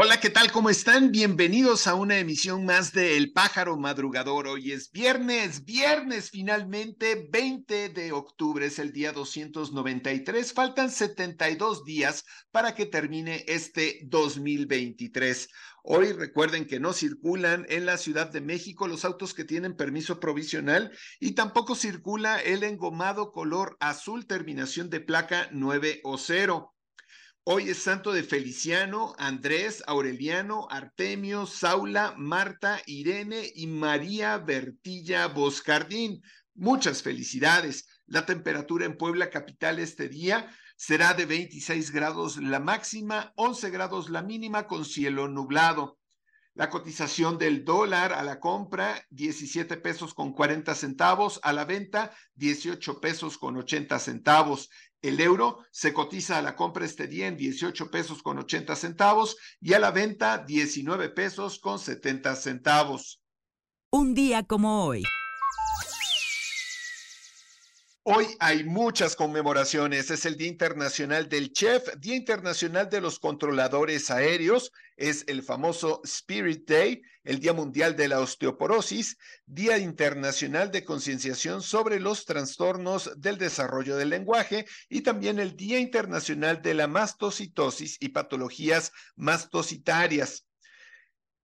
Hola, ¿qué tal? ¿Cómo están? Bienvenidos a una emisión más de El Pájaro Madrugador. Hoy es viernes, viernes finalmente, 20 de octubre, es el día 293. Faltan 72 días para que termine este 2023. Hoy recuerden que no circulan en la Ciudad de México los autos que tienen permiso provisional y tampoco circula el engomado color azul terminación de placa 9 o 0. Hoy es santo de Feliciano, Andrés, Aureliano, Artemio, Saula, Marta, Irene y María Bertilla Boscardín. Muchas felicidades. La temperatura en Puebla capital este día será de 26 grados la máxima, 11 grados la mínima con cielo nublado. La cotización del dólar a la compra, 17 pesos con 40 centavos, a la venta, 18 pesos con 80 centavos. El euro se cotiza a la compra este día en 18 pesos con 80 centavos y a la venta 19 pesos con 70 centavos. Un día como hoy. Hoy hay muchas conmemoraciones. Es el Día Internacional del Chef, Día Internacional de los Controladores Aéreos, es el famoso Spirit Day, el Día Mundial de la Osteoporosis, Día Internacional de Concienciación sobre los Trastornos del Desarrollo del Lenguaje y también el Día Internacional de la Mastocitosis y Patologías Mastocitarias.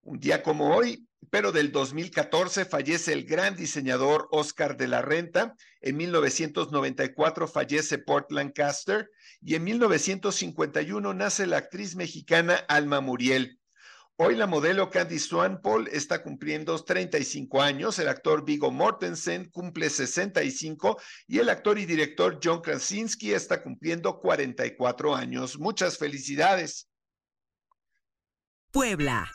Un día como hoy, pero del 2014 fallece el gran diseñador Oscar de la Renta, en 1994 fallece Port Lancaster y en 1951 nace la actriz mexicana Alma Muriel. Hoy la modelo Candy Swanpoel está cumpliendo 35 años, el actor Vigo Mortensen cumple 65 y el actor y director John Krasinski está cumpliendo 44 años. Muchas felicidades. Puebla.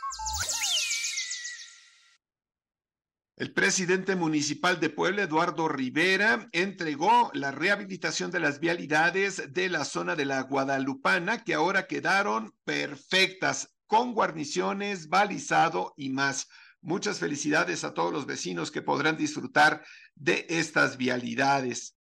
El presidente municipal de Puebla, Eduardo Rivera, entregó la rehabilitación de las vialidades de la zona de la Guadalupana, que ahora quedaron perfectas, con guarniciones, balizado y más. Muchas felicidades a todos los vecinos que podrán disfrutar de estas vialidades.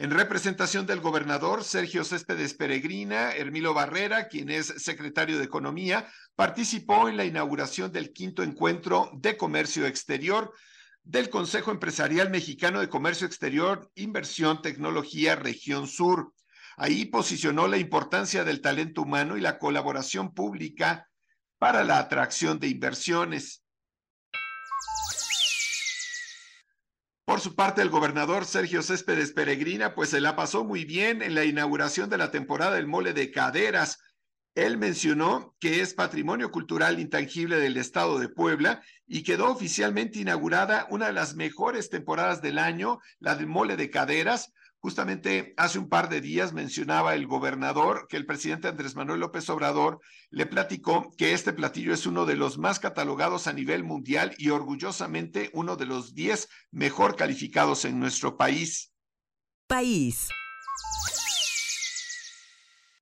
En representación del gobernador Sergio Céspedes Peregrina, Hermilo Barrera, quien es secretario de Economía, participó en la inauguración del quinto encuentro de comercio exterior del Consejo Empresarial Mexicano de Comercio Exterior, Inversión, Tecnología, Región Sur. Ahí posicionó la importancia del talento humano y la colaboración pública para la atracción de inversiones. Por su parte, el gobernador Sergio Céspedes Peregrina, pues se la pasó muy bien en la inauguración de la temporada del mole de caderas. Él mencionó que es patrimonio cultural intangible del estado de Puebla y quedó oficialmente inaugurada una de las mejores temporadas del año, la del mole de caderas, Justamente hace un par de días mencionaba el gobernador que el presidente Andrés Manuel López Obrador le platicó que este platillo es uno de los más catalogados a nivel mundial y orgullosamente uno de los 10 mejor calificados en nuestro país. País.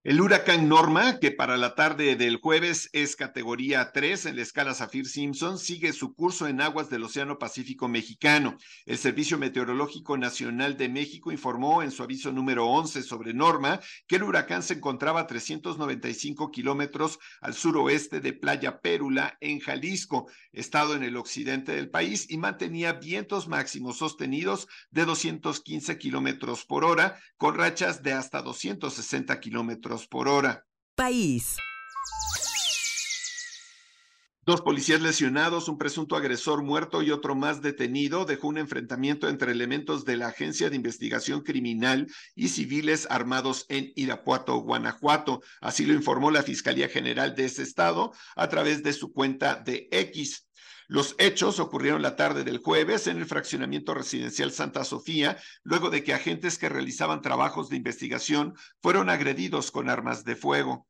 El huracán Norma, que para la tarde del jueves es categoría 3 en la escala Saffir-Simpson, sigue su curso en aguas del Océano Pacífico mexicano. El Servicio Meteorológico Nacional de México informó en su aviso número 11 sobre Norma que el huracán se encontraba a 395 kilómetros al suroeste de Playa Pérula, en Jalisco, estado en el occidente del país, y mantenía vientos máximos sostenidos de 215 kilómetros por hora, con rachas de hasta 260 kilómetros por hora. País. Dos policías lesionados, un presunto agresor muerto y otro más detenido dejó un enfrentamiento entre elementos de la Agencia de Investigación Criminal y civiles armados en Irapuato, Guanajuato. Así lo informó la Fiscalía General de ese estado a través de su cuenta de X. Los hechos ocurrieron la tarde del jueves en el fraccionamiento residencial Santa Sofía, luego de que agentes que realizaban trabajos de investigación fueron agredidos con armas de fuego.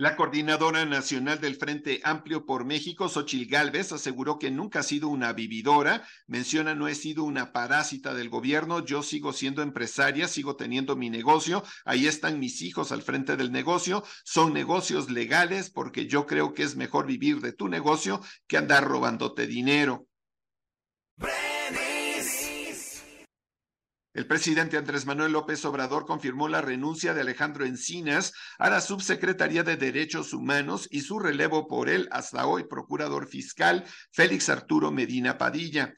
La coordinadora nacional del Frente Amplio por México, Xochil Gálvez, aseguró que nunca ha sido una vividora. Menciona no he sido una parásita del gobierno. Yo sigo siendo empresaria, sigo teniendo mi negocio. Ahí están mis hijos al frente del negocio. Son negocios legales porque yo creo que es mejor vivir de tu negocio que andar robándote dinero. El presidente Andrés Manuel López Obrador confirmó la renuncia de Alejandro Encinas a la Subsecretaría de Derechos Humanos y su relevo por él hasta hoy procurador fiscal Félix Arturo Medina Padilla.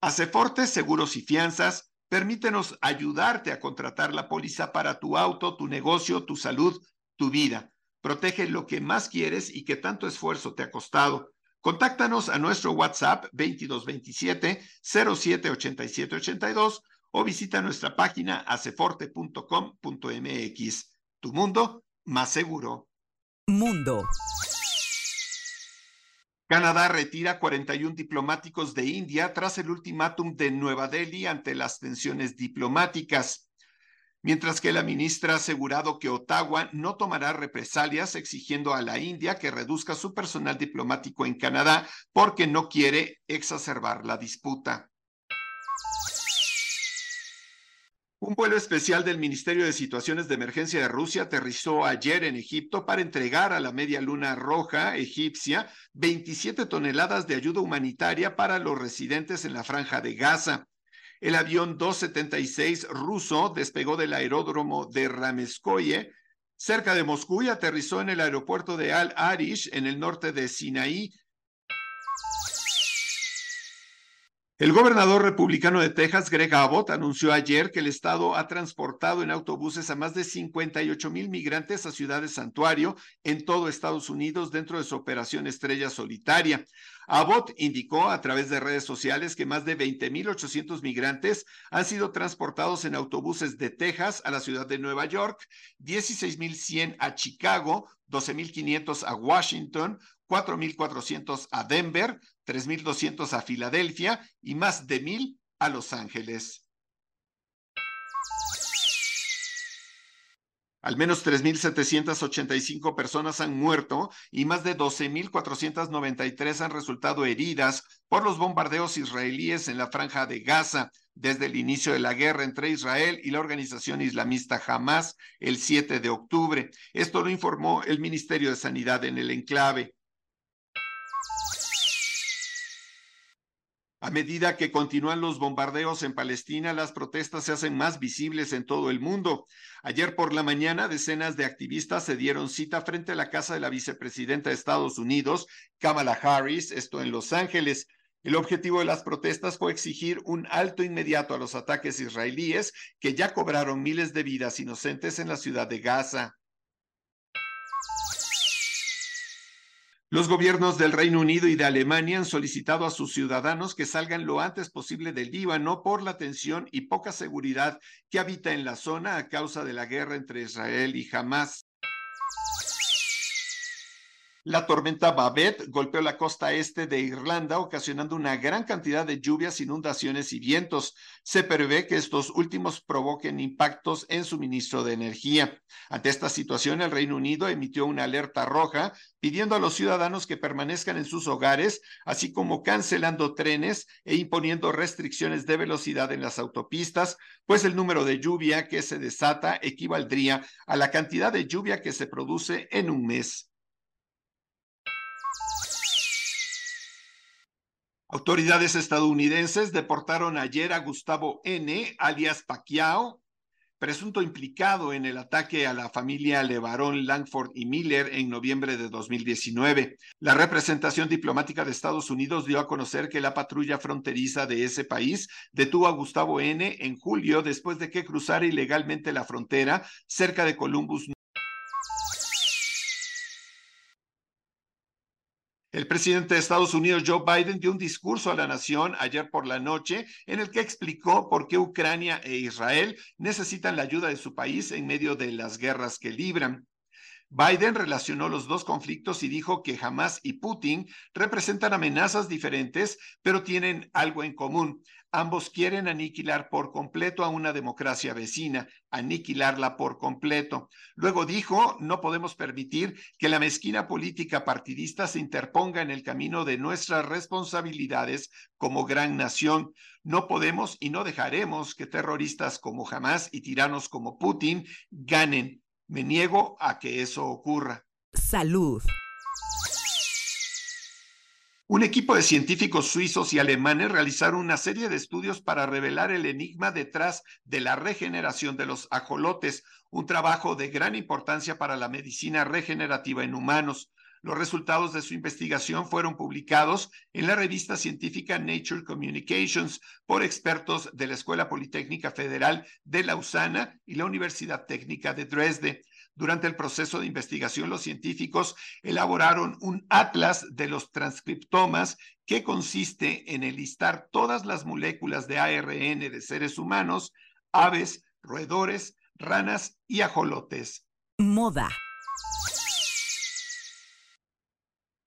Acefortes Seguros y Fianzas, permítenos ayudarte a contratar la póliza para tu auto, tu negocio, tu salud, tu vida. Protege lo que más quieres y que tanto esfuerzo te ha costado. Contáctanos a nuestro WhatsApp 2227 078782 o visita nuestra página aceforte.com.mx. Tu mundo más seguro. Mundo. Canadá retira 41 diplomáticos de India tras el ultimátum de Nueva Delhi ante las tensiones diplomáticas mientras que la ministra ha asegurado que Ottawa no tomará represalias exigiendo a la India que reduzca su personal diplomático en Canadá porque no quiere exacerbar la disputa. Un vuelo especial del Ministerio de Situaciones de Emergencia de Rusia aterrizó ayer en Egipto para entregar a la Media Luna Roja egipcia 27 toneladas de ayuda humanitaria para los residentes en la franja de Gaza. El avión 276 ruso despegó del aeródromo de Rameskoye, cerca de Moscú, y aterrizó en el aeropuerto de Al-Arish, en el norte de Sinaí, El gobernador republicano de Texas, Greg Abbott, anunció ayer que el estado ha transportado en autobuses a más de 58 mil migrantes a ciudades santuario en todo Estados Unidos dentro de su operación Estrella Solitaria. Abbott indicó a través de redes sociales que más de 20.800 migrantes han sido transportados en autobuses de Texas a la ciudad de Nueva York, 16.100 a Chicago, 12.500 a Washington, 4.400 a Denver, 3.200 a Filadelfia y más de 1.000 a Los Ángeles. Al menos 3.785 personas han muerto y más de 12.493 han resultado heridas por los bombardeos israelíes en la franja de Gaza desde el inicio de la guerra entre Israel y la organización islamista Hamas el 7 de octubre. Esto lo informó el Ministerio de Sanidad en el enclave. A medida que continúan los bombardeos en Palestina, las protestas se hacen más visibles en todo el mundo. Ayer por la mañana, decenas de activistas se dieron cita frente a la casa de la vicepresidenta de Estados Unidos, Kamala Harris, esto en Los Ángeles. El objetivo de las protestas fue exigir un alto inmediato a los ataques israelíes que ya cobraron miles de vidas inocentes en la ciudad de Gaza. Los gobiernos del Reino Unido y de Alemania han solicitado a sus ciudadanos que salgan lo antes posible del Líbano por la tensión y poca seguridad que habita en la zona a causa de la guerra entre Israel y Hamas. La tormenta Babet golpeó la costa este de Irlanda, ocasionando una gran cantidad de lluvias, inundaciones y vientos. Se prevé que estos últimos provoquen impactos en suministro de energía. Ante esta situación, el Reino Unido emitió una alerta roja pidiendo a los ciudadanos que permanezcan en sus hogares, así como cancelando trenes e imponiendo restricciones de velocidad en las autopistas, pues el número de lluvia que se desata equivaldría a la cantidad de lluvia que se produce en un mes. Autoridades estadounidenses deportaron ayer a Gustavo N., alias Pacquiao, presunto implicado en el ataque a la familia Levarón, Langford y Miller en noviembre de 2019. La representación diplomática de Estados Unidos dio a conocer que la patrulla fronteriza de ese país detuvo a Gustavo N. en julio después de que cruzara ilegalmente la frontera cerca de Columbus, El presidente de Estados Unidos, Joe Biden, dio un discurso a la nación ayer por la noche en el que explicó por qué Ucrania e Israel necesitan la ayuda de su país en medio de las guerras que libran. Biden relacionó los dos conflictos y dijo que Hamas y Putin representan amenazas diferentes, pero tienen algo en común. Ambos quieren aniquilar por completo a una democracia vecina, aniquilarla por completo. Luego dijo, no podemos permitir que la mezquina política partidista se interponga en el camino de nuestras responsabilidades como gran nación. No podemos y no dejaremos que terroristas como Hamas y tiranos como Putin ganen. Me niego a que eso ocurra. Salud. Un equipo de científicos suizos y alemanes realizaron una serie de estudios para revelar el enigma detrás de la regeneración de los ajolotes, un trabajo de gran importancia para la medicina regenerativa en humanos. Los resultados de su investigación fueron publicados en la revista científica Nature Communications por expertos de la Escuela Politécnica Federal de Lausana y la Universidad Técnica de Dresde. Durante el proceso de investigación, los científicos elaboraron un atlas de los transcriptomas que consiste en enlistar todas las moléculas de ARN de seres humanos, aves, roedores, ranas y ajolotes. Moda.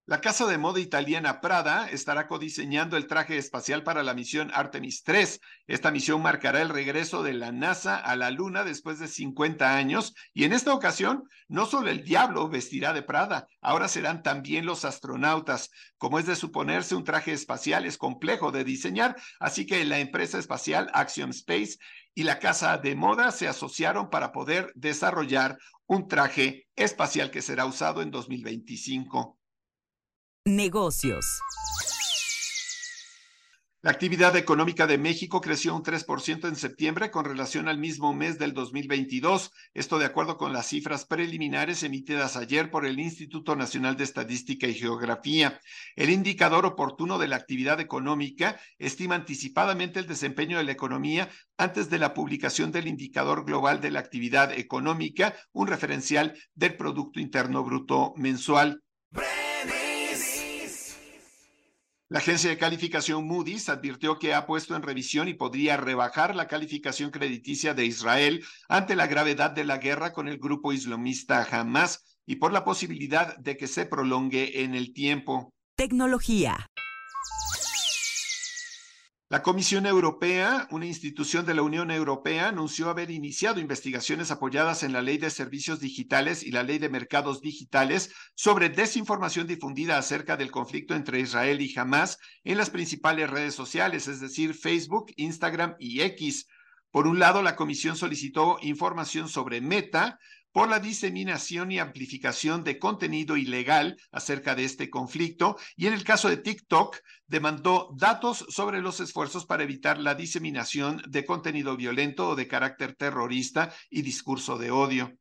La casa de moda italiana Prada estará codiseñando el traje espacial para la misión Artemis 3. Esta misión marcará el regreso de la NASA a la Luna después de 50 años y en esta ocasión no solo el diablo vestirá de Prada, ahora serán también los astronautas. Como es de suponerse, un traje espacial es complejo de diseñar, así que la empresa espacial Axiom Space y la casa de moda se asociaron para poder desarrollar un traje espacial que será usado en 2025. Negocios. La actividad económica de México creció un 3% en septiembre con relación al mismo mes del 2022. Esto de acuerdo con las cifras preliminares emitidas ayer por el Instituto Nacional de Estadística y Geografía. El indicador oportuno de la actividad económica estima anticipadamente el desempeño de la economía antes de la publicación del indicador global de la actividad económica, un referencial del Producto Interno Bruto mensual. La agencia de calificación Moody's advirtió que ha puesto en revisión y podría rebajar la calificación crediticia de Israel ante la gravedad de la guerra con el grupo islamista Hamas y por la posibilidad de que se prolongue en el tiempo. Tecnología. La Comisión Europea, una institución de la Unión Europea, anunció haber iniciado investigaciones apoyadas en la Ley de Servicios Digitales y la Ley de Mercados Digitales sobre desinformación difundida acerca del conflicto entre Israel y Hamas en las principales redes sociales, es decir, Facebook, Instagram y X. Por un lado, la comisión solicitó información sobre Meta, por la diseminación y amplificación de contenido ilegal acerca de este conflicto y en el caso de TikTok demandó datos sobre los esfuerzos para evitar la diseminación de contenido violento o de carácter terrorista y discurso de odio.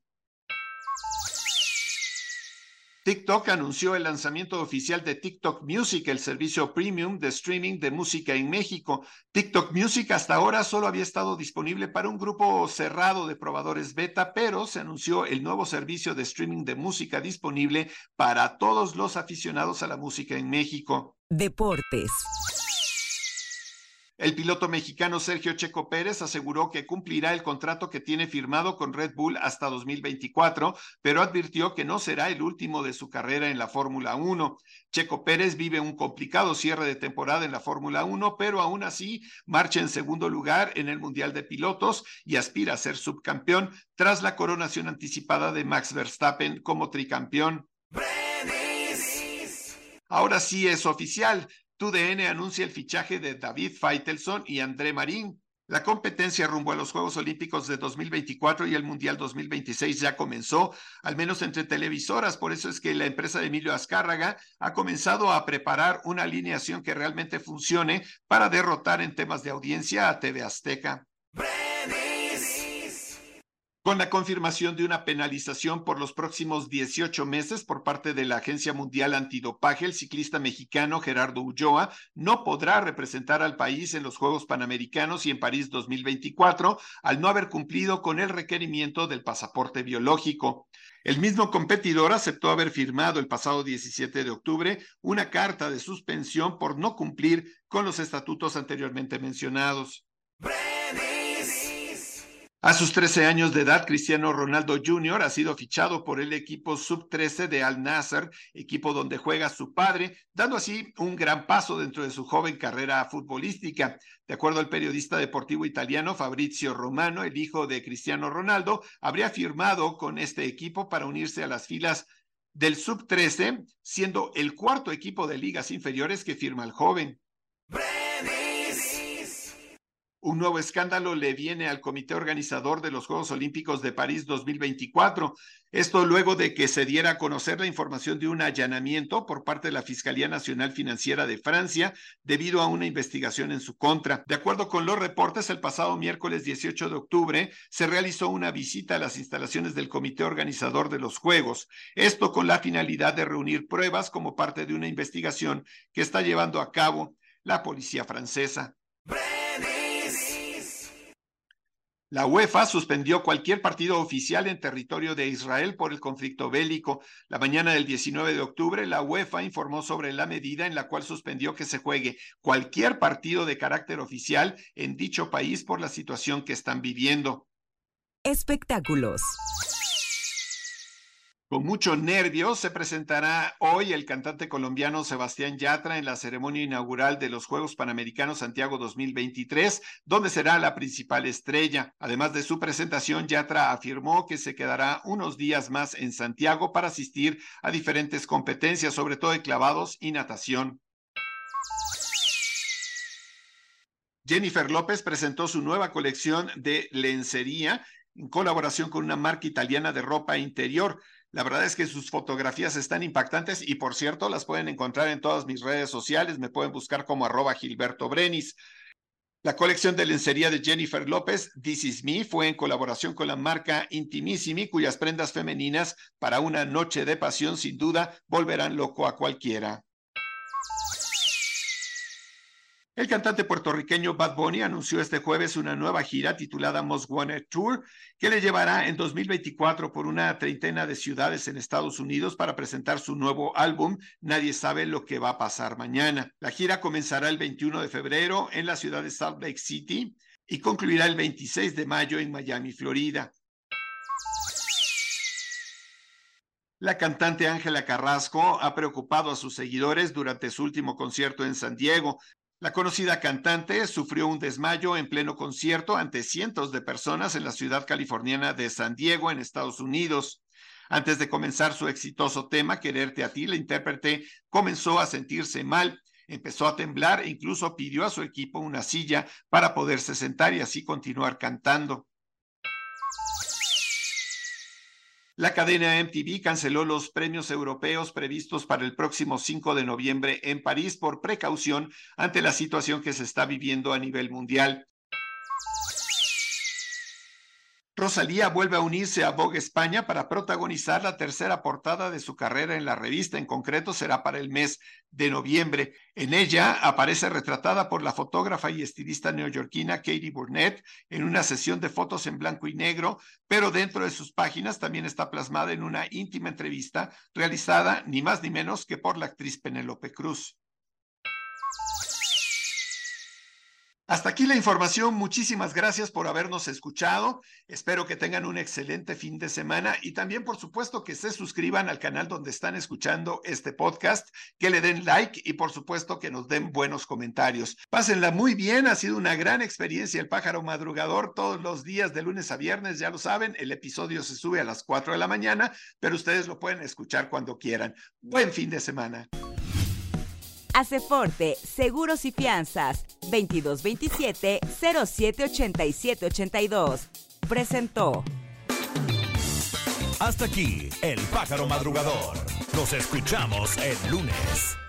TikTok anunció el lanzamiento oficial de TikTok Music, el servicio premium de streaming de música en México. TikTok Music hasta ahora solo había estado disponible para un grupo cerrado de probadores beta, pero se anunció el nuevo servicio de streaming de música disponible para todos los aficionados a la música en México. Deportes. El piloto mexicano Sergio Checo Pérez aseguró que cumplirá el contrato que tiene firmado con Red Bull hasta 2024, pero advirtió que no será el último de su carrera en la Fórmula 1. Checo Pérez vive un complicado cierre de temporada en la Fórmula 1, pero aún así marcha en segundo lugar en el Mundial de Pilotos y aspira a ser subcampeón tras la coronación anticipada de Max Verstappen como tricampeón. Ahora sí es oficial. TUDN anuncia el fichaje de David Feitelson y André Marín. La competencia rumbo a los Juegos Olímpicos de 2024 y el Mundial 2026 ya comenzó, al menos entre televisoras. Por eso es que la empresa de Emilio Azcárraga ha comenzado a preparar una alineación que realmente funcione para derrotar en temas de audiencia a TV Azteca con la confirmación de una penalización por los próximos 18 meses por parte de la Agencia Mundial Antidopaje, el ciclista mexicano Gerardo Ulloa no podrá representar al país en los Juegos Panamericanos y en París 2024 al no haber cumplido con el requerimiento del pasaporte biológico. El mismo competidor aceptó haber firmado el pasado 17 de octubre una carta de suspensión por no cumplir con los estatutos anteriormente mencionados. A sus 13 años de edad, Cristiano Ronaldo Jr. ha sido fichado por el equipo sub-13 de Al Nasser, equipo donde juega su padre, dando así un gran paso dentro de su joven carrera futbolística. De acuerdo al periodista deportivo italiano Fabrizio Romano, el hijo de Cristiano Ronaldo habría firmado con este equipo para unirse a las filas del sub-13, siendo el cuarto equipo de ligas inferiores que firma el joven. Un nuevo escándalo le viene al comité organizador de los Juegos Olímpicos de París 2024. Esto luego de que se diera a conocer la información de un allanamiento por parte de la Fiscalía Nacional Financiera de Francia debido a una investigación en su contra. De acuerdo con los reportes, el pasado miércoles 18 de octubre se realizó una visita a las instalaciones del comité organizador de los Juegos. Esto con la finalidad de reunir pruebas como parte de una investigación que está llevando a cabo la policía francesa. La UEFA suspendió cualquier partido oficial en territorio de Israel por el conflicto bélico. La mañana del 19 de octubre, la UEFA informó sobre la medida en la cual suspendió que se juegue cualquier partido de carácter oficial en dicho país por la situación que están viviendo. Espectáculos. Con mucho nervio se presentará hoy el cantante colombiano Sebastián Yatra en la ceremonia inaugural de los Juegos Panamericanos Santiago 2023, donde será la principal estrella. Además de su presentación, Yatra afirmó que se quedará unos días más en Santiago para asistir a diferentes competencias, sobre todo de clavados y natación. Jennifer López presentó su nueva colección de lencería en colaboración con una marca italiana de ropa interior. La verdad es que sus fotografías están impactantes y por cierto las pueden encontrar en todas mis redes sociales, me pueden buscar como arroba Gilberto Brenis. La colección de lencería de Jennifer López, This Is Me, fue en colaboración con la marca Intimissimi, cuyas prendas femeninas para una noche de pasión sin duda volverán loco a cualquiera. El cantante puertorriqueño Bad Bunny anunció este jueves una nueva gira titulada Most Wanted Tour, que le llevará en 2024 por una treintena de ciudades en Estados Unidos para presentar su nuevo álbum Nadie sabe lo que va a pasar mañana. La gira comenzará el 21 de febrero en la ciudad de Salt Lake City y concluirá el 26 de mayo en Miami, Florida. La cantante Ángela Carrasco ha preocupado a sus seguidores durante su último concierto en San Diego, la conocida cantante sufrió un desmayo en pleno concierto ante cientos de personas en la ciudad californiana de San Diego, en Estados Unidos. Antes de comenzar su exitoso tema, Quererte a ti, la intérprete comenzó a sentirse mal, empezó a temblar e incluso pidió a su equipo una silla para poderse sentar y así continuar cantando. La cadena MTV canceló los premios europeos previstos para el próximo 5 de noviembre en París por precaución ante la situación que se está viviendo a nivel mundial. Rosalía vuelve a unirse a Vogue España para protagonizar la tercera portada de su carrera en la revista. En concreto, será para el mes de noviembre. En ella aparece retratada por la fotógrafa y estilista neoyorquina Katie Burnett en una sesión de fotos en blanco y negro, pero dentro de sus páginas también está plasmada en una íntima entrevista realizada ni más ni menos que por la actriz Penélope Cruz. Hasta aquí la información. Muchísimas gracias por habernos escuchado. Espero que tengan un excelente fin de semana y también, por supuesto, que se suscriban al canal donde están escuchando este podcast, que le den like y, por supuesto, que nos den buenos comentarios. Pásenla muy bien. Ha sido una gran experiencia el pájaro madrugador todos los días de lunes a viernes. Ya lo saben, el episodio se sube a las 4 de la mañana, pero ustedes lo pueden escuchar cuando quieran. Buen fin de semana. Aceforte, Seguros y Fianzas, 2227-078782. Presentó. Hasta aquí, el pájaro madrugador. Nos escuchamos el lunes.